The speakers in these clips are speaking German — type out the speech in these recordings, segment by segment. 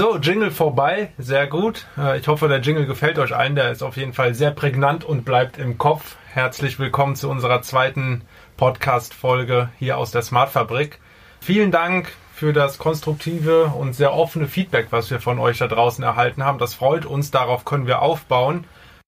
So, Jingle vorbei, sehr gut. Äh, ich hoffe, der Jingle gefällt euch allen. Der ist auf jeden Fall sehr prägnant und bleibt im Kopf. Herzlich willkommen zu unserer zweiten Podcast-Folge hier aus der Smart Fabrik. Vielen Dank für das konstruktive und sehr offene Feedback, was wir von euch da draußen erhalten haben. Das freut uns, darauf können wir aufbauen.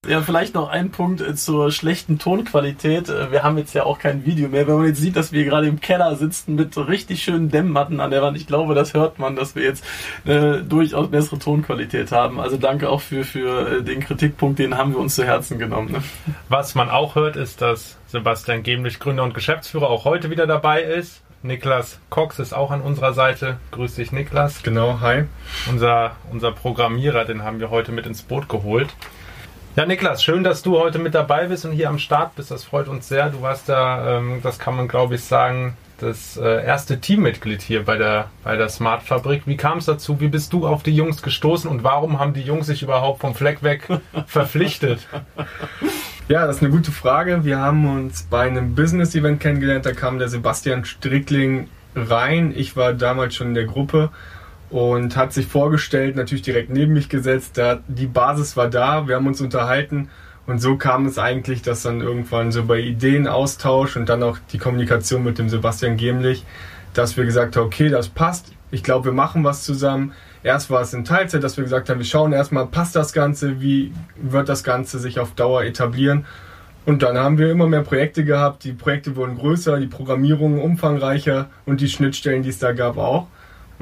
Ja, vielleicht noch ein Punkt äh, zur schlechten Tonqualität. Äh, wir haben jetzt ja auch kein Video mehr. Wenn man jetzt sieht, dass wir gerade im Keller sitzen mit richtig schönen Dämmmatten an der Wand, ich glaube, das hört man, dass wir jetzt äh, durchaus bessere Tonqualität haben. Also danke auch für, für den Kritikpunkt, den haben wir uns zu Herzen genommen. Ne? Was man auch hört, ist, dass Sebastian Gemlich, Gründer und Geschäftsführer, auch heute wieder dabei ist. Niklas Cox ist auch an unserer Seite. Grüß dich, Niklas. Genau, hi. Unser, unser Programmierer, den haben wir heute mit ins Boot geholt. Ja, Niklas, schön, dass du heute mit dabei bist und hier am Start bist. Das freut uns sehr. Du warst da, ähm, das kann man glaube ich sagen, das äh, erste Teammitglied hier bei der, bei der Smart Fabrik. Wie kam es dazu? Wie bist du auf die Jungs gestoßen und warum haben die Jungs sich überhaupt vom Fleck weg verpflichtet? Ja, das ist eine gute Frage. Wir haben uns bei einem Business-Event kennengelernt. Da kam der Sebastian Strickling rein. Ich war damals schon in der Gruppe und hat sich vorgestellt, natürlich direkt neben mich gesetzt. Da, die Basis war da, wir haben uns unterhalten und so kam es eigentlich, dass dann irgendwann so bei Ideenaustausch und dann auch die Kommunikation mit dem Sebastian Gemlich, dass wir gesagt haben, okay, das passt. Ich glaube, wir machen was zusammen. Erst war es in Teilzeit, dass wir gesagt haben, wir schauen erstmal, passt das Ganze, wie wird das Ganze sich auf Dauer etablieren. Und dann haben wir immer mehr Projekte gehabt. Die Projekte wurden größer, die Programmierung umfangreicher und die Schnittstellen, die es da gab, auch.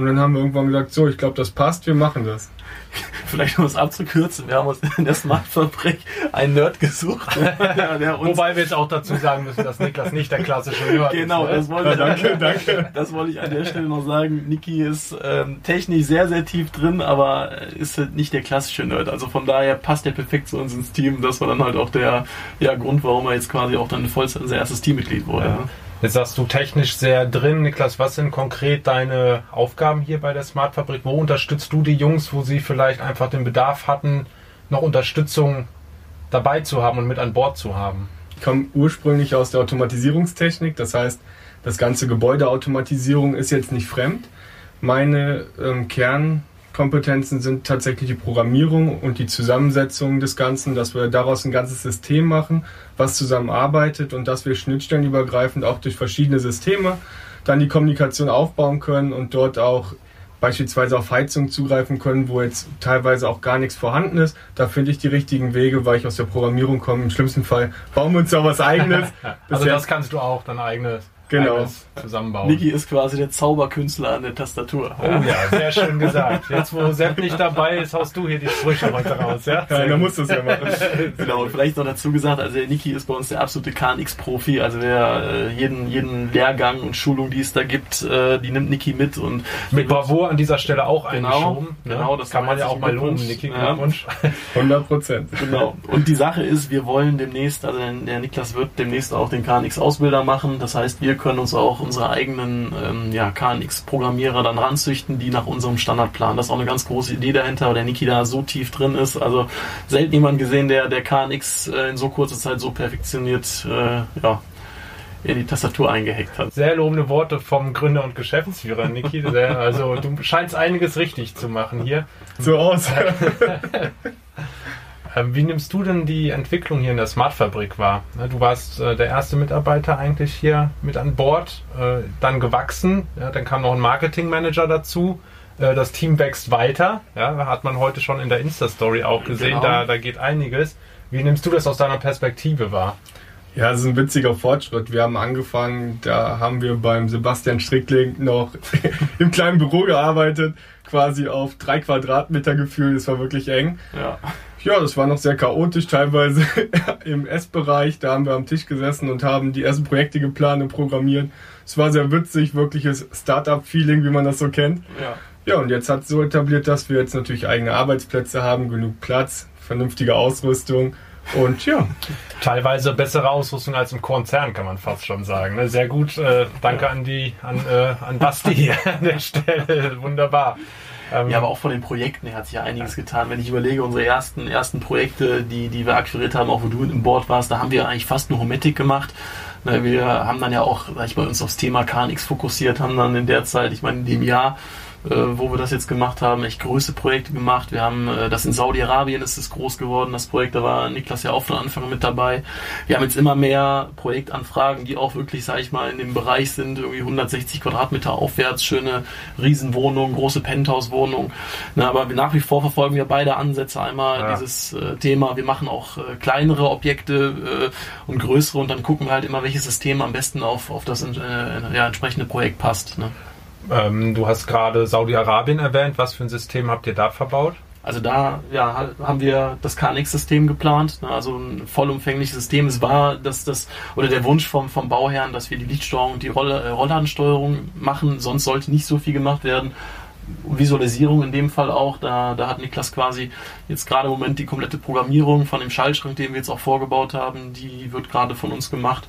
Und dann haben wir irgendwann gesagt, so, ich glaube, das passt, wir machen das. Vielleicht um es abzukürzen, wir haben uns in der Smartfabrik einen Nerd gesucht. Wobei wir jetzt auch dazu sagen müssen, dass Niklas nicht der klassische Nerd genau, ist. Genau, das wollte, ja, danke, danke. Das wollte ich an der Stelle noch sagen. Niki ist ähm, technisch sehr, sehr tief drin, aber ist halt nicht der klassische Nerd. Also von daher passt er perfekt zu uns ins Team. Das war dann halt auch der ja, Grund, warum er jetzt quasi auch dann voll unser erstes Teammitglied wurde. Ja. Jetzt sagst du technisch sehr drin. Niklas, was sind konkret deine Aufgaben hier bei der Smart Fabrik? Wo unterstützt du die Jungs, wo sie vielleicht einfach den Bedarf hatten, noch Unterstützung dabei zu haben und mit an Bord zu haben? Ich komme ursprünglich aus der Automatisierungstechnik. Das heißt, das ganze Gebäudeautomatisierung ist jetzt nicht fremd. Meine ähm, Kern Kompetenzen sind tatsächlich die Programmierung und die Zusammensetzung des Ganzen, dass wir daraus ein ganzes System machen, was zusammenarbeitet und dass wir schnittstellenübergreifend auch durch verschiedene Systeme dann die Kommunikation aufbauen können und dort auch beispielsweise auf Heizung zugreifen können, wo jetzt teilweise auch gar nichts vorhanden ist. Da finde ich die richtigen Wege, weil ich aus der Programmierung komme. Im schlimmsten Fall bauen wir uns da was eigenes. also das kannst du auch, dein eigenes genau. zusammenbauen. Niki ist quasi der Zauberkünstler an der Tastatur. Oh ja, sehr schön gesagt. Jetzt, wo Sepp nicht dabei ist, haust du hier die Sprüche heute raus. Ja, ja da musst du es ja machen. genau, und vielleicht noch dazu gesagt, also der Niki ist bei uns der absolute KNX-Profi. Also wer äh, jeden, jeden Lehrgang und Schulung, die es da gibt, äh, die nimmt Niki mit. und Mit Bravour an dieser Stelle auch genau, eingeschoben. Ne? Genau, das kann man ja auch mal loben, Niki. Glückwunsch. 100 Prozent. Genau. Und die Sache ist, wir wollen demnächst, also der Niklas wird demnächst auch den KNX-Ausbilder machen. Das heißt, wir können uns auch unsere eigenen ähm, ja, KNX-Programmierer dann ranzüchten, die nach unserem Standardplan. Das ist auch eine ganz große Idee dahinter, weil der Niki da so tief drin ist. Also selten jemand gesehen, der, der KNX äh, in so kurzer Zeit so perfektioniert äh, ja, in die Tastatur eingehackt hat. Sehr lobende Worte vom Gründer und Geschäftsführer, Niki. also du scheinst einiges richtig zu machen hier. So aus. Ähm, wie nimmst du denn die Entwicklung hier in der Smart-Fabrik wahr? Ne, du warst äh, der erste Mitarbeiter eigentlich hier mit an Bord, äh, dann gewachsen, dann kam noch ein Marketing-Manager dazu. Äh, das Team wächst weiter, ja, hat man heute schon in der Insta-Story auch gesehen, genau. da, da geht einiges. Wie nimmst du das aus deiner Perspektive wahr? Ja, es ist ein witziger Fortschritt. Wir haben angefangen, da haben wir beim Sebastian Strickling noch im kleinen Büro gearbeitet, quasi auf drei Quadratmeter gefühlt. Es war wirklich eng. Ja. Ja, das war noch sehr chaotisch, teilweise im Essbereich. Da haben wir am Tisch gesessen und haben die ersten Projekte geplant und programmiert. Es war sehr witzig, wirkliches Startup-Feeling, wie man das so kennt. Ja. Ja, und jetzt hat es so etabliert, dass wir jetzt natürlich eigene Arbeitsplätze haben, genug Platz, vernünftige Ausrüstung und ja. Teilweise bessere Ausrüstung als im Konzern, kann man fast schon sagen. Ne? Sehr gut. Äh, danke an die, an, äh, an Basti an der Stelle. Wunderbar. Ähm, ja, aber auch von den Projekten her hat sich ja einiges getan. Wenn ich überlege, unsere ersten, ersten Projekte, die, die wir akquiriert haben, auch wo du im Board warst, da haben wir eigentlich fast nur Hometic gemacht. Wir haben dann ja auch, sag ich mal, uns aufs Thema KNX fokussiert, haben dann in der Zeit, ich meine, in dem Jahr äh, wo wir das jetzt gemacht haben, echt größte Projekte gemacht. Wir haben äh, das in Saudi-Arabien ist es groß geworden, das Projekt, da war Niklas ja auch von Anfang an mit dabei. Wir haben jetzt immer mehr Projektanfragen, die auch wirklich, sag ich mal, in dem Bereich sind, irgendwie 160 Quadratmeter aufwärts, schöne Riesenwohnungen, große Penthouse-Wohnungen. aber nach wie vor verfolgen wir beide Ansätze. Einmal ja. dieses äh, Thema, wir machen auch äh, kleinere Objekte äh, und größere und dann gucken wir halt immer, welches System am besten auf, auf das äh, ja, entsprechende Projekt passt. Ne? Ähm, du hast gerade Saudi-Arabien erwähnt. Was für ein System habt ihr da verbaut? Also da ja, haben wir das KNX-System geplant, ne, also ein vollumfängliches System. Es war das, das oder der Wunsch vom, vom Bauherrn, dass wir die Lichtsteuerung und die Rolle, äh, Rollladensteuerung machen, sonst sollte nicht so viel gemacht werden. Visualisierung in dem Fall auch, da, da hat Niklas quasi jetzt gerade im Moment die komplette Programmierung von dem Schaltschrank, den wir jetzt auch vorgebaut haben, die wird gerade von uns gemacht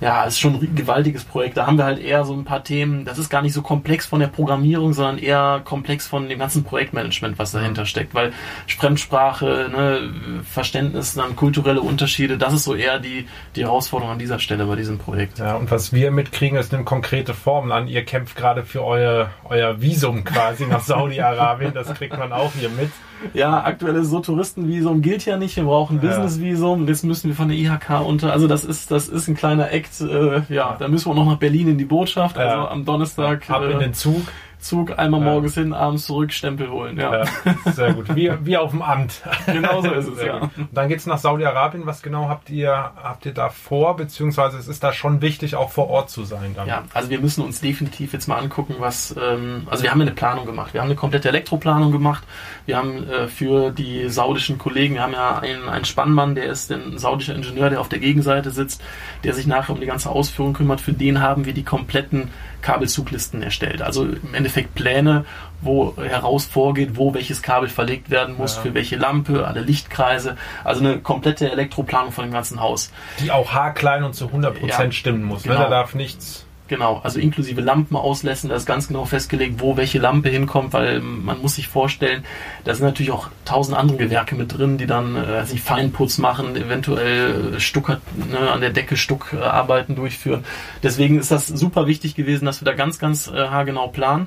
ja, ist schon ein gewaltiges Projekt. Da haben wir halt eher so ein paar Themen. Das ist gar nicht so komplex von der Programmierung, sondern eher komplex von dem ganzen Projektmanagement, was dahinter steckt. Weil Fremdsprache, ne, Verständnis, dann kulturelle Unterschiede, das ist so eher die, die Herausforderung an dieser Stelle bei diesem Projekt. Ja, und was wir mitkriegen, ist eine konkrete Form an. Ihr kämpft gerade für euer, euer Visum quasi nach Saudi-Arabien. Das kriegt man auch hier mit. Ja, aktuelles so Touristenvisum gilt ja nicht. Wir brauchen ja. Businessvisum. Jetzt müssen wir von der IHK unter. Also das ist das ist ein kleiner Act. Äh, ja, da müssen wir noch nach Berlin in die Botschaft. Also am Donnerstag. Ab äh, in den Zug. Zug einmal ja. morgens hin, abends zurück, Stempel holen. Ja. ja sehr gut. Wie, wie auf dem Amt. Genau so ist es, ja. Gut. Dann geht's nach Saudi-Arabien. Was genau habt ihr, habt ihr da vor? Beziehungsweise es ist da schon wichtig, auch vor Ort zu sein dann. Ja, also wir müssen uns definitiv jetzt mal angucken, was, ähm, also wir haben eine Planung gemacht. Wir haben eine komplette Elektroplanung gemacht. Wir haben äh, für die saudischen Kollegen, wir haben ja einen, einen Spannmann, der ist ein saudischer Ingenieur, der auf der Gegenseite sitzt, der sich nachher um die ganze Ausführung kümmert. Für den haben wir die kompletten Kabelzuglisten erstellt. Also im Endeffekt Pläne, wo heraus vorgeht, wo welches Kabel verlegt werden muss, ja. für welche Lampe, alle Lichtkreise. Also eine komplette Elektroplanung von dem ganzen Haus. Die auch haarklein und zu 100% ja, stimmen muss. Genau. Ne? Da darf nichts Genau, also inklusive Lampen auslässen, da ist ganz genau festgelegt, wo welche Lampe hinkommt, weil man muss sich vorstellen, da sind natürlich auch tausend andere Gewerke mit drin, die dann äh, sich Feinputz machen, eventuell Stucker ne, an der Decke Stuckarbeiten durchführen. Deswegen ist das super wichtig gewesen, dass wir da ganz, ganz äh, haargenau planen.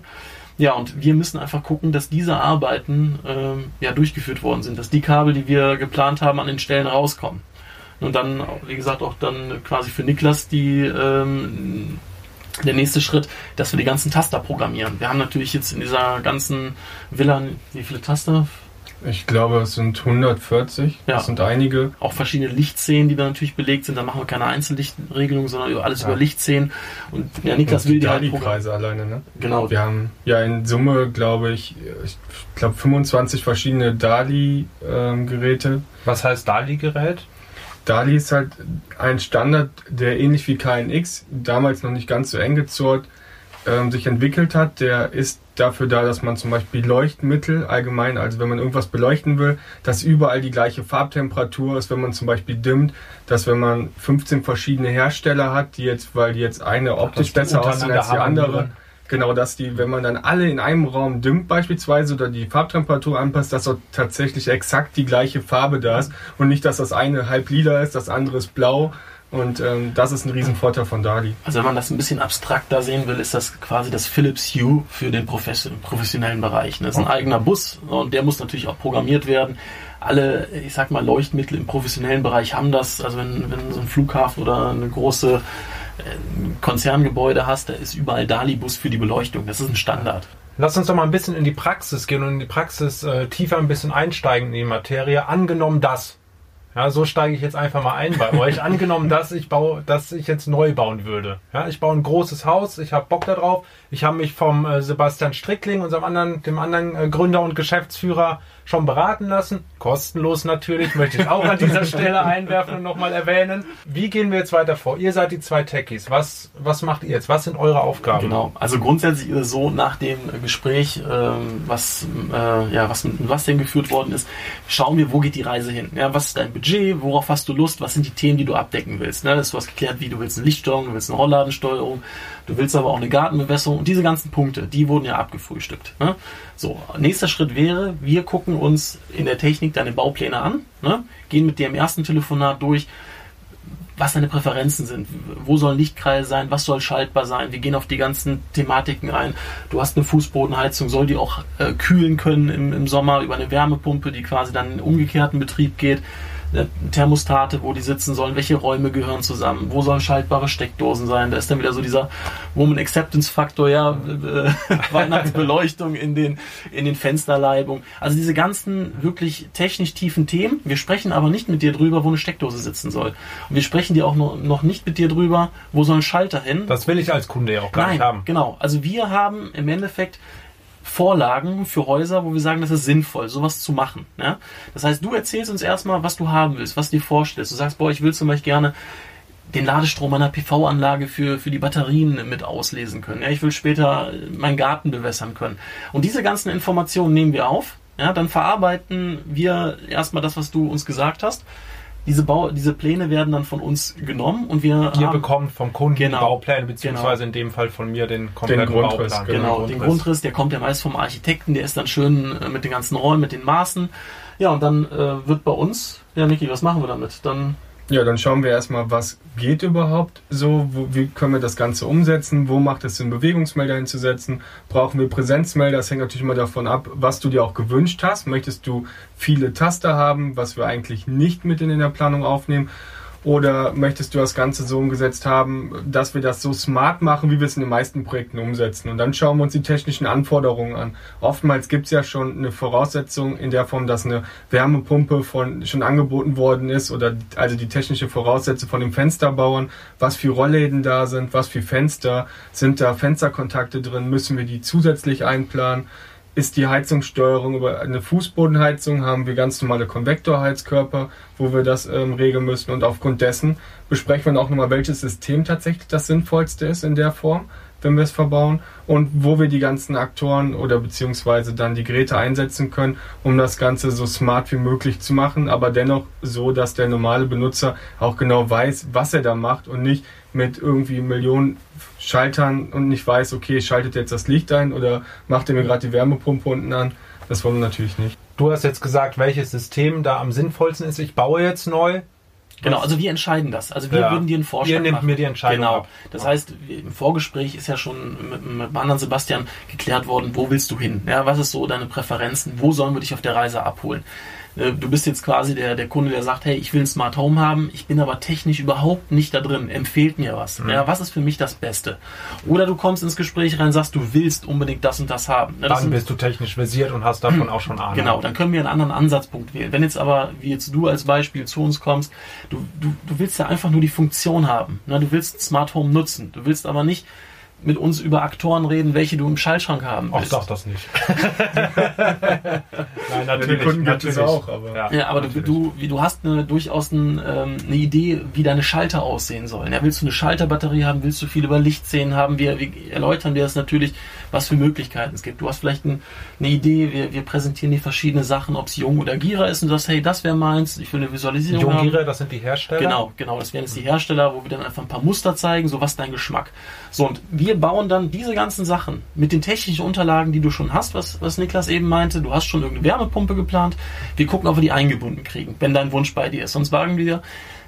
Ja, und wir müssen einfach gucken, dass diese Arbeiten ähm, ja durchgeführt worden sind, dass die Kabel, die wir geplant haben, an den Stellen rauskommen. Und dann, wie gesagt, auch dann quasi für Niklas die ähm, der nächste Schritt, dass wir die ganzen Taster programmieren. Wir haben natürlich jetzt in dieser ganzen Villa, wie viele Taster? Ich glaube, es sind 140. Ja. Das sind einige. Auch verschiedene Lichtszenen, die da natürlich belegt sind. Da machen wir keine Einzellichtregelung, sondern alles ja. über Lichtszenen. Und ja, Niklas Und will die halt Kreise alleine, ne? Genau. Wir haben ja in Summe, glaube ich, ich glaube 25 verschiedene DALI-Geräte. Ähm, Was heißt DALI-Gerät? DALI ist halt ein Standard, der ähnlich wie KNX, damals noch nicht ganz so eng gezurrt, ähm, sich entwickelt hat. Der ist dafür da, dass man zum Beispiel Leuchtmittel allgemein, also wenn man irgendwas beleuchten will, dass überall die gleiche Farbtemperatur ist, wenn man zum Beispiel dimmt, dass wenn man 15 verschiedene Hersteller hat, die jetzt, weil die jetzt eine optisch besser aussehen als die andere, Genau, dass die, wenn man dann alle in einem Raum dimmt beispielsweise oder die Farbtemperatur anpasst, dass dort tatsächlich exakt die gleiche Farbe da ist und nicht, dass das eine halb lila ist, das andere ist blau. Und ähm, das ist ein Riesenvorteil von Dali. Also wenn man das ein bisschen abstrakter sehen will, ist das quasi das Philips Hue für den professionellen Bereich. Das ist ein eigener Bus und der muss natürlich auch programmiert werden alle, ich sag mal, Leuchtmittel im professionellen Bereich haben das. Also wenn, wenn so ein Flughafen oder eine große Konzerngebäude hast, da ist überall Dalibus für die Beleuchtung. Das ist ein Standard. Lass uns doch mal ein bisschen in die Praxis gehen und in die Praxis äh, tiefer ein bisschen einsteigen in die Materie. Angenommen das. Ja, so steige ich jetzt einfach mal ein bei euch. Angenommen, dass ich baue, dass ich jetzt neu bauen würde. Ja, ich baue ein großes Haus, ich habe Bock darauf. Ich habe mich vom äh, Sebastian Strickling, unserem anderen, dem anderen äh, Gründer und Geschäftsführer, schon beraten lassen. Kostenlos natürlich, möchte ich auch an dieser Stelle einwerfen und nochmal erwähnen. Wie gehen wir jetzt weiter vor? Ihr seid die zwei Techies. Was, was macht ihr jetzt? Was sind eure Aufgaben? Genau, also grundsätzlich ist es so, nach dem Gespräch, ähm, was, äh, ja, was mit was denn geführt worden ist, schauen wir, wo geht die Reise hin? Ja, was ist dein Budget? Worauf hast du Lust? Was sind die Themen, die du abdecken willst? Ne? Du hast geklärt, wie du willst eine Lichtsteuerung, du willst eine Rollladensteuerung, du willst aber auch eine Gartenbewässerung und diese ganzen Punkte, die wurden ja abgefrühstückt. Ne? So, nächster Schritt wäre, wir gucken uns in der Technik deine Baupläne an, ne? gehen mit dir im ersten Telefonat durch, was deine Präferenzen sind. Wo sollen Lichtkreise sein? Was soll schaltbar sein? Wir gehen auf die ganzen Thematiken ein. Du hast eine Fußbodenheizung, soll die auch äh, kühlen können im, im Sommer über eine Wärmepumpe, die quasi dann in umgekehrten Betrieb geht. Thermostate, wo die sitzen sollen, welche Räume gehören zusammen, wo sollen schaltbare Steckdosen sein. Da ist dann wieder so dieser Woman Acceptance Faktor, ja, äh, Weihnachtsbeleuchtung in den, in den Fensterleibungen. Also diese ganzen wirklich technisch tiefen Themen. Wir sprechen aber nicht mit dir drüber, wo eine Steckdose sitzen soll. Und wir sprechen dir auch noch, noch nicht mit dir drüber, wo soll ein Schalter hin. Das will ich als Kunde ja auch gar Nein, nicht haben. genau. Also wir haben im Endeffekt Vorlagen für Häuser, wo wir sagen, das ist sinnvoll, sowas zu machen. Ja? Das heißt, du erzählst uns erstmal, was du haben willst, was du dir vorstellst. Du sagst, boah, ich will zum Beispiel gerne den Ladestrom einer PV-Anlage für, für die Batterien mit auslesen können. Ja, ich will später meinen Garten bewässern können. Und diese ganzen Informationen nehmen wir auf. Ja, dann verarbeiten wir erstmal das, was du uns gesagt hast. Diese, Bau, diese Pläne werden dann von uns genommen und wir Ihr haben, bekommt vom Kunden Genau. die Baupläne, beziehungsweise in dem Fall von mir den kompletten Grundriss, Bauplan. Genau, den Grundriss, der kommt ja meist vom Architekten, der ist dann schön äh, mit den ganzen Räumen, mit den Maßen. Ja, und dann äh, wird bei uns, ja Niki, was machen wir damit? Dann Ja, dann schauen wir erstmal, was geht überhaupt so, wo, wie können wir das Ganze umsetzen, wo macht es Sinn, Bewegungsmelder hinzusetzen, brauchen wir Präsenzmelder, das hängt natürlich immer davon ab, was du dir auch gewünscht hast. Möchtest du viele Taster haben, was wir eigentlich nicht mit in der Planung aufnehmen? Oder möchtest du das Ganze so umgesetzt haben, dass wir das so smart machen, wie wir es in den meisten Projekten umsetzen? Und dann schauen wir uns die technischen Anforderungen an. Oftmals gibt es ja schon eine Voraussetzung in der Form, dass eine Wärmepumpe von, schon angeboten worden ist oder also die technische Voraussetzung von den Fensterbauern, was für Rollläden da sind, was für Fenster, sind da Fensterkontakte drin, müssen wir die zusätzlich einplanen? Ist die Heizungssteuerung über eine Fußbodenheizung, haben wir ganz normale Konvektorheizkörper, wo wir das ähm, regeln müssen. Und aufgrund dessen besprechen wir auch nochmal, welches System tatsächlich das sinnvollste ist in der Form, wenn wir es verbauen und wo wir die ganzen Aktoren oder beziehungsweise dann die Geräte einsetzen können, um das Ganze so smart wie möglich zu machen, aber dennoch so, dass der normale Benutzer auch genau weiß, was er da macht und nicht mit irgendwie Millionen Schaltern und nicht weiß, okay, schaltet jetzt das Licht ein oder macht er mir gerade die Wärmepumpe unten an. Das wollen wir natürlich nicht. Du hast jetzt gesagt, welches System da am sinnvollsten ist. Ich baue jetzt neu. Genau, also wir entscheiden das. Also wir Ja. würden dir einen Vorschlag Ihr nehmt machen. mir die Entscheidung Genau. ab. Das heißt, im Vorgespräch ist ja schon mit, mit anderen Sebastian geklärt worden, wo willst du hin? Ja, was ist so deine Präferenzen? Wo sollen wir dich auf der Reise abholen? Äh, Du bist jetzt quasi der, der Kunde, der sagt, hey, ich will ein Smart Home haben, ich bin aber technisch überhaupt nicht da drin, empfehlt mir was. Mhm. Ja, was ist für mich das Beste? Oder du kommst ins Gespräch rein und sagst, du willst unbedingt das und das haben. Das Dann sind- bist du technisch versiert und hast davon auch schon Ahnung. Genau, dann können wir einen anderen Ansatzpunkt wählen. Wenn jetzt aber, wie jetzt du als Beispiel zu uns kommst, du, du, du willst ja einfach nur die Funktion haben. Ne? Du willst Smart Home nutzen. Du willst aber nicht mit uns über Aktoren reden, welche du im Schaltschrank haben Ach, willst. sag das nicht. Nein, Ja, natürlich. die Kunden gibt es natürlich. auch, aber Ja, aber du, natürlich. du, du hast eine, durchaus ein, ähm, eine Idee, wie deine Schalter aussehen sollen. Ja, willst du eine Schalterbatterie haben? Willst du viel über Lichtszenen haben? Wir, wir erläutern dir das natürlich, was für Möglichkeiten es gibt. Du hast vielleicht ein, eine Idee, wir, wir präsentieren dir verschiedene Sachen, ob es Jung oder Gira ist und du sagst, hey, das wäre meins, ich will eine Visualisierung haben. Jungire, das sind die Hersteller. Genau, genau. Das wären jetzt die Hersteller, wo wir dann einfach ein paar Muster zeigen, so was dein Geschmack. So, und wir bauen dann diese ganzen Sachen mit den technischen Unterlagen, die du schon hast, was, was Niklas eben meinte. Du hast schon irgendeine Wärmepumpe geplant. Wir gucken, ob wir die eingebunden kriegen, wenn dein Wunsch bei dir ist. Sonst sagen wir,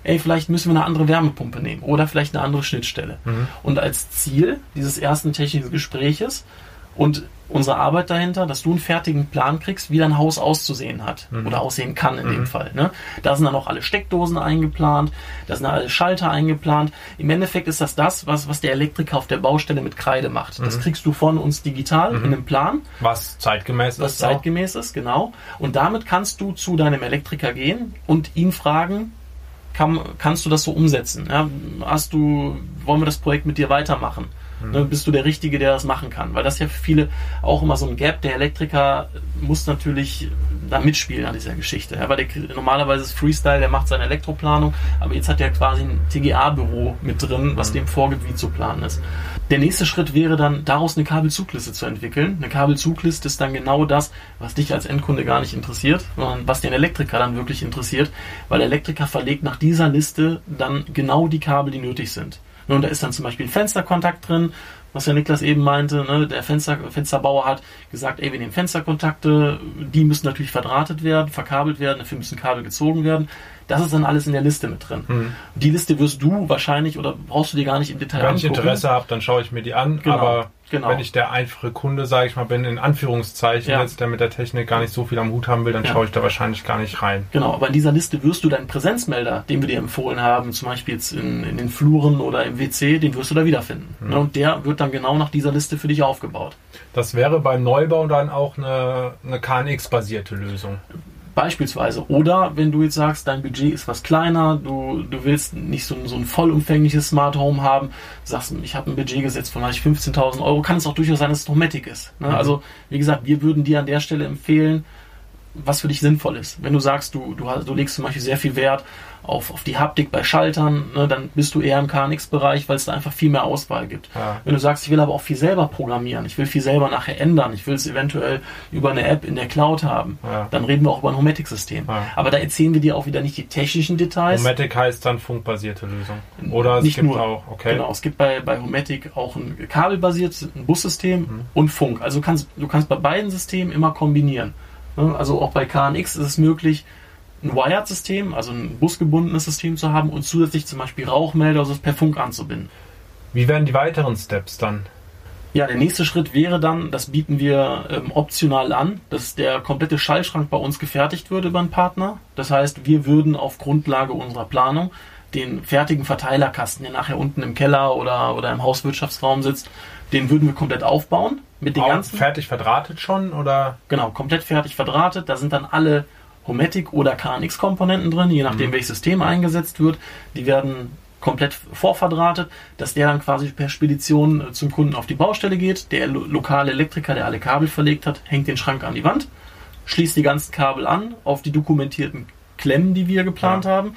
ey, vielleicht müssen wir eine andere Wärmepumpe nehmen oder vielleicht eine andere Schnittstelle. Und als Ziel dieses ersten technischen Gespräches und unsere Arbeit dahinter, dass du einen fertigen Plan kriegst, wie dein Haus auszusehen hat oder aussehen kann in dem Fall. Ne? Da sind dann auch alle Steckdosen eingeplant, da sind alle Schalter eingeplant. Im Endeffekt ist das das, was, was der Elektriker auf der Baustelle mit Kreide macht. Das kriegst du von uns digital in einem Plan, Was zeitgemäß was ist. auch. zeitgemäß ist, genau. Und damit kannst du zu deinem Elektriker gehen und ihn fragen, kann, kannst du das so umsetzen? Ja, hast du, wollen wir das Projekt mit dir weitermachen? Ne, bist du der Richtige, der das machen kann? Weil das ist ja für viele auch immer so ein Gap. Der Elektriker muss natürlich da mitspielen an dieser Geschichte. Ja, weil der, normalerweise ist Freestyle, der macht seine Elektroplanung, aber jetzt hat er quasi ein TGA-Büro mit drin, was dem vorgibt, wie zu planen ist. Der nächste Schritt wäre dann, daraus eine Kabelzugliste zu entwickeln. Eine Kabelzugliste ist dann genau das, was dich als Endkunde gar nicht interessiert, sondern was den Elektriker dann wirklich interessiert, weil der Elektriker verlegt nach dieser Liste dann genau die Kabel, die nötig sind. Und da ist dann zum Beispiel ein Fensterkontakt drin, was der Niklas eben meinte, ne? der Fenster, Fensterbauer hat gesagt, ey, wir nehmen Fensterkontakte, die müssen natürlich verdrahtet werden, verkabelt werden, dafür müssen Kabel gezogen werden. Das ist dann alles in der Liste mit drin. Mhm. Die Liste wirst du wahrscheinlich oder brauchst du dir gar nicht im Detail Wenn ich angucken. Interesse habe, dann schaue ich mir die an. Genau, aber genau. wenn ich der einfache Kunde, sage ich mal, bin, in Anführungszeichen, Ja. jetzt der mit der Technik gar nicht so viel am Hut haben will, dann Ja. schaue ich da wahrscheinlich gar nicht rein. Genau, aber in dieser Liste wirst du deinen Präsenzmelder, den wir dir empfohlen haben, zum Beispiel jetzt in, in den Fluren oder im WC, den wirst du da wiederfinden. Mhm. Ne, Und der wird dann genau nach dieser Liste für dich aufgebaut. Das wäre beim Neubau dann auch eine, eine KNX-basierte Lösung. Beispielsweise. Oder wenn du jetzt sagst, dein Budget ist was kleiner, du, du willst nicht so, ein- so ein vollumfängliches Smart Home haben, sagst, ich habe ein Budget gesetzt von vielleicht 15.000 Euro, kann es auch durchaus sein, dass es Dometic ist. Ne? Mhm. Also, wie gesagt, wir würden dir an der Stelle empfehlen, was für dich sinnvoll ist. Wenn du sagst, du, du, hast- du legst zum Beispiel sehr viel Wert auf, auf die Haptik bei Schaltern, ne, dann bist du eher im KNX-Bereich, weil es da einfach viel mehr Auswahl gibt. Ja. Wenn du sagst, ich will aber auch viel selber programmieren, ich will viel selber nachher ändern, ich will es eventuell über eine App in der Cloud haben, Ja. dann reden wir auch über ein Hometic-System. Ja. Aber da erzählen wir dir auch wieder nicht die technischen Details. Homatic heißt dann funkbasierte Lösung. Oder es Nicht gibt nur. auch, okay. Genau, es gibt bei, bei Hometic auch ein kabelbasiertes ein Bussystem Mhm. und Funk. Also du kannst, du kannst bei beiden Systemen immer kombinieren. Ne, Also auch bei KNX ist es möglich, ein Wired-System, also ein busgebundenes System zu haben und zusätzlich zum Beispiel Rauchmelder, also per Funk anzubinden. Wie wären die weiteren Steps dann? Ja, der nächste Schritt wäre dann, das bieten wir ähm, optional an, dass der komplette Schallschrank bei uns gefertigt wird über einen Partner. Das heißt, wir würden auf Grundlage unserer Planung den fertigen Verteilerkasten, der nachher unten im Keller oder, oder im Hauswirtschaftsraum sitzt, den würden wir komplett aufbauen mit den Auch ganzen fertig verdrahtet schon oder? Genau, komplett fertig verdrahtet. Da sind dann alle Homatic oder KNX-Komponenten drin, je nachdem, Mhm. welches System eingesetzt wird. Die werden komplett vorverdrahtet, dass der dann quasi per Spedition äh, zum Kunden auf die Baustelle geht. Der lo lokale Elektriker, der alle Kabel verlegt hat, hängt den Schrank an die Wand, schließt die ganzen Kabel an auf die dokumentierten Klemmen, die wir geplant Ja. haben.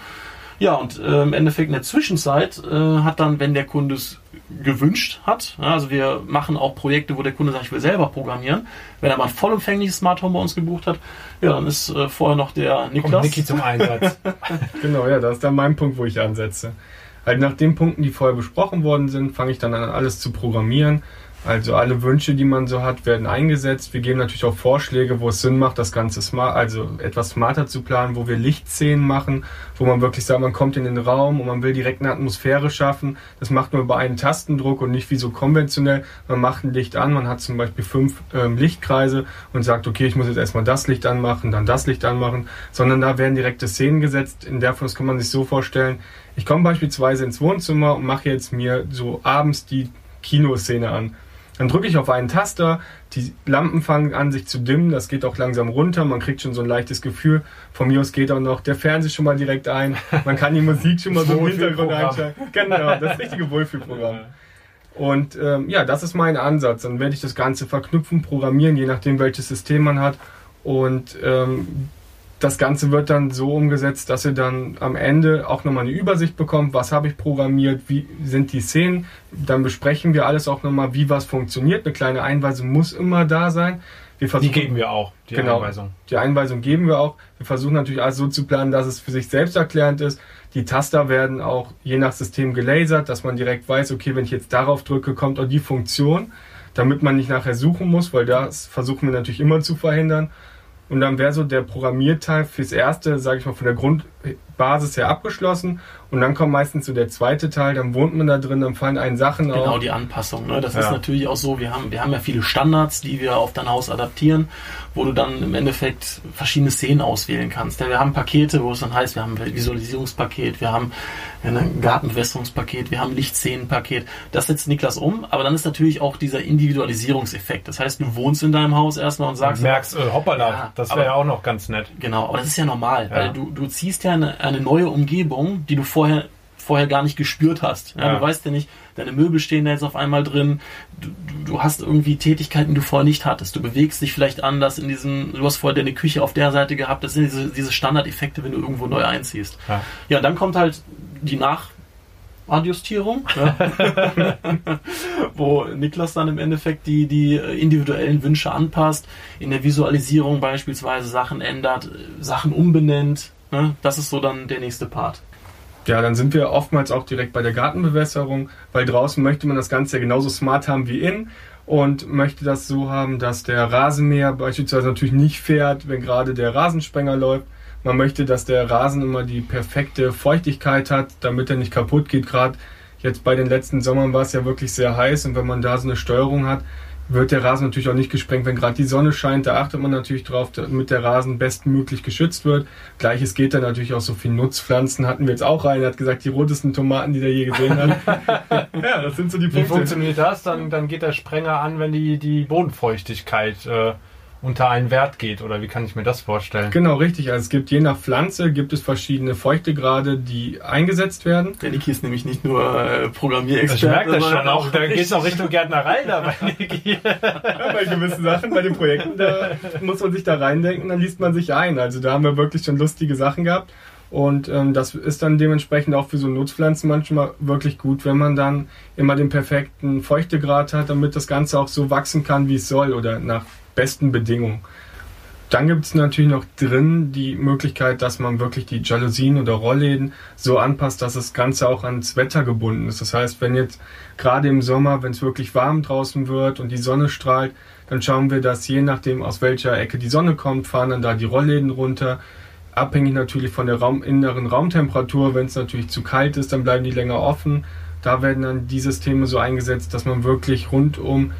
Ja, und äh, im Endeffekt in der Zwischenzeit äh, hat dann, wenn der Kunde es gewünscht hat, also wir machen auch Projekte, wo der Kunde sagt, ich will selber programmieren. Wenn er mal ein vollumfängliches Smart Home bei uns gebucht hat, ja, dann ist äh, vorher noch der Kommt Niklas. Niki zum Einsatz? Genau, ja, das ist dann mein Punkt, wo ich ansetze. Halt nach den Punkten, die vorher besprochen worden sind, fange ich dann an, alles zu programmieren. Also alle Wünsche, die man so hat, werden eingesetzt. Wir geben natürlich auch Vorschläge, wo es Sinn macht, das Ganze smart, also etwas smarter zu planen, wo wir Lichtszenen machen, wo man wirklich sagt, man kommt in den Raum und man will direkt eine Atmosphäre schaffen. Das macht man über einen Tastendruck und nicht wie so konventionell. Man macht ein Licht an, man hat zum Beispiel fünf ähm, Lichtkreise und sagt, okay, ich muss jetzt erstmal das Licht anmachen, dann das Licht anmachen, sondern da werden direkte Szenen gesetzt. In der Form das kann man sich so vorstellen. Ich komme beispielsweise ins Wohnzimmer und mache jetzt mir so abends die Kinoszene an. Dann drücke ich auf einen Taster, die Lampen fangen an sich zu dimmen, das geht auch langsam runter, man kriegt schon so ein leichtes Gefühl. Von mir aus geht auch noch der Fernseher schon mal direkt ein, man kann die Musik schon mal so im Hintergrund einschalten. Genau, das richtige Wohlfühlprogramm. Und ähm, ja, das ist mein Ansatz. Dann werde ich das Ganze verknüpfen, programmieren, je nachdem welches System man hat. Und ähm, das Ganze wird dann so umgesetzt, dass ihr dann am Ende auch nochmal eine Übersicht bekommt, was habe ich programmiert, wie sind die Szenen. Dann besprechen wir alles auch nochmal, wie was funktioniert. Eine kleine Einweisung muss immer da sein. Die geben wir auch, die Genau. Anweisung. die Einweisung geben wir auch. Wir versuchen natürlich alles so zu planen, dass es für sich selbst erklärend ist. Die Taster werden auch je nach System gelasert, dass man direkt weiß, okay, wenn ich jetzt darauf drücke, kommt auch die Funktion, damit man nicht nachher suchen muss, weil das versuchen wir natürlich immer zu verhindern. Und dann wäre so der Programmierteil fürs erste, sage ich mal, von der Grundbasis her abgeschlossen. Und dann kommt meistens so der zweite Teil, dann wohnt man da drin, dann fallen einen Sachen Genau, auf. die Anpassung. Ne? Das Ja. ist natürlich auch so, wir haben, wir haben ja viele Standards, die wir auf dein Haus adaptieren, wo du dann im Endeffekt verschiedene Szenen auswählen kannst. Ja, wir haben Pakete, wo es dann heißt, wir haben ein Visualisierungspaket, wir haben ein Gartenbewässerungspaket, wir haben ein Lichtszenenpaket. Das setzt Niklas um, aber dann ist natürlich auch dieser Individualisierungseffekt. Das heißt, du wohnst in deinem Haus erstmal und Du sagst, merkst, äh, hoppala, Ja, das wäre ja auch noch ganz nett. Genau, aber das ist ja normal, Ja. weil du, du ziehst ja eine, eine neue Umgebung, die du vorher, vorher gar nicht gespürt hast. Ja, Ja. Du weißt ja nicht, deine Möbel stehen da jetzt auf einmal drin, du, du, hast irgendwie Tätigkeiten, die du vorher nicht hattest. Du bewegst dich vielleicht anders in diesem, du hast vorher deine Küche auf der Seite gehabt. Das sind diese, diese Standardeffekte, wenn du irgendwo neu einziehst. Ja. Ja, dann kommt halt die Nachadjustierung, wo Niklas dann im Endeffekt die, die individuellen Wünsche anpasst, in der Visualisierung beispielsweise Sachen ändert, Sachen umbenennt. Ne? Das ist so dann der nächste Part. Ja, dann sind wir oftmals auch direkt bei der Gartenbewässerung, weil draußen möchte man das Ganze ja genauso smart haben wie innen und möchte das so haben, dass der Rasenmäher beispielsweise natürlich nicht fährt, wenn gerade der Rasensprenger läuft. Man möchte, dass der Rasen immer die perfekte Feuchtigkeit hat, damit er nicht kaputt geht. Gerade jetzt bei den letzten Sommern war es ja wirklich sehr heiß und wenn man da so eine Steuerung hat, wird der Rasen natürlich auch nicht gesprengt, wenn gerade die Sonne scheint. Da achtet man natürlich drauf, damit der Rasen bestmöglich geschützt wird. Gleiches geht dann natürlich auch so für Nutzpflanzen. Hatten wir jetzt auch rein. Er hat gesagt, die rotesten Tomaten, die der je gesehen hat. ja, das sind so die Punkte. Wie funktioniert das? Dann, dann geht der Sprenger an, wenn die, die Bodenfeuchtigkeit äh, unter einen Wert geht oder wie kann ich mir das vorstellen? Genau, richtig. Also es gibt je nach Pflanze gibt es verschiedene Feuchtegrade, die eingesetzt werden. Der Niki ist nämlich nicht nur äh, Programmierexperte. Ich merke das schon auch. Da geht es auch Richtung Gärtnerei da bei Niki. ja, bei gewissen Sachen, bei den Projekten, da muss man sich da reindenken, dann liest man sich ein. Also da haben wir wirklich schon lustige Sachen gehabt. Und ähm, das ist dann dementsprechend auch für so Nutzpflanzen manchmal wirklich gut, wenn man dann immer den perfekten Feuchtegrad hat, damit das Ganze auch so wachsen kann, wie es soll oder nach besten Bedingungen. Dann gibt es natürlich noch drin die Möglichkeit, dass man wirklich die Jalousien oder Rollläden so anpasst, dass das Ganze auch ans Wetter gebunden ist. Das heißt, wenn jetzt gerade im Sommer, wenn es wirklich warm draußen wird und die Sonne strahlt, dann schauen wir, dass je nachdem, aus welcher Ecke die Sonne kommt, fahren dann da die Rollläden runter. Abhängig natürlich von der Raum, inneren Raumtemperatur. Wenn es natürlich zu kalt ist, dann bleiben die länger offen. Da werden dann die Systeme so eingesetzt, dass man wirklich rundum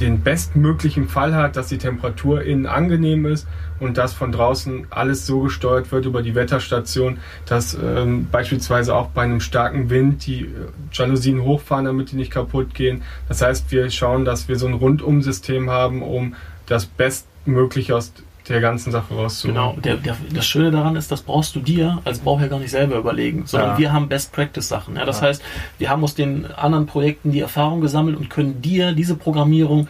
den bestmöglichen Fall hat, dass die Temperatur innen angenehm ist und dass von draußen alles so gesteuert wird über die Wetterstation, dass ähm, beispielsweise auch bei einem starken Wind die äh, Jalousien hochfahren, damit die nicht kaputt gehen. Das heißt, wir schauen, dass wir so ein Rundumsystem haben, um das Bestmögliche aus der ganzen Sache rauszuholen. Genau, der, der, das Schöne daran ist, das brauchst du dir als Bauherr gar nicht selber überlegen, sondern ja. wir haben Best-Practice-Sachen. Ja? Das ja. heißt, wir haben aus den anderen Projekten die Erfahrung gesammelt und können dir diese Programmierung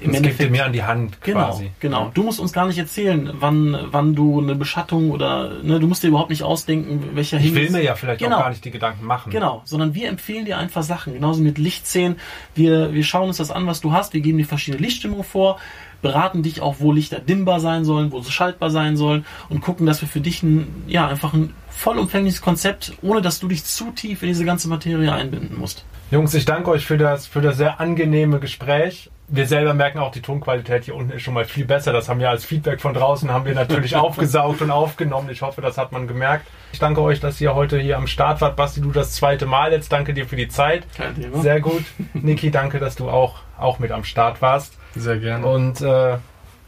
im das Endeffekt mir an die Hand genau, quasi. Genau. Du musst uns gar nicht erzählen, wann, wann du eine Beschattung oder ne, du musst dir überhaupt nicht ausdenken, welcher Ich will mir ja vielleicht genau. auch gar nicht die Gedanken machen. Genau, sondern wir empfehlen dir einfach Sachen. Genauso mit Lichtszenen. Wir, wir schauen uns das an, was du hast. Wir geben dir verschiedene Lichtstimmungen vor beraten dich auch, wo Lichter dimmbar sein sollen, wo sie schaltbar sein sollen und gucken, dass wir für dich ein, ja, einfach ein vollumfängliches Konzept, ohne dass du dich zu tief in diese ganze Materie einbinden musst. Jungs, ich danke euch für das, für das sehr angenehme Gespräch. Wir selber merken auch, die Tonqualität hier unten ist schon mal viel besser. Das haben wir als Feedback von draußen, haben wir natürlich aufgesaugt und aufgenommen. Ich hoffe, das hat man gemerkt. Ich danke euch, dass ihr heute hier am Start wart. Basti, du das zweite Mal jetzt. Danke dir für die Zeit. Kein Thema. Sehr gut. Niki, danke, dass du auch, auch mit am Start warst. Sehr gerne. Und äh,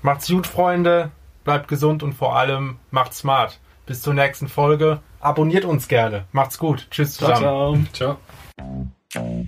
macht's gut, Freunde. Bleibt gesund und vor allem macht smart. Bis zur nächsten Folge. Abonniert uns gerne. Macht's gut. Tschüss zusammen. ciao. ciao. ciao.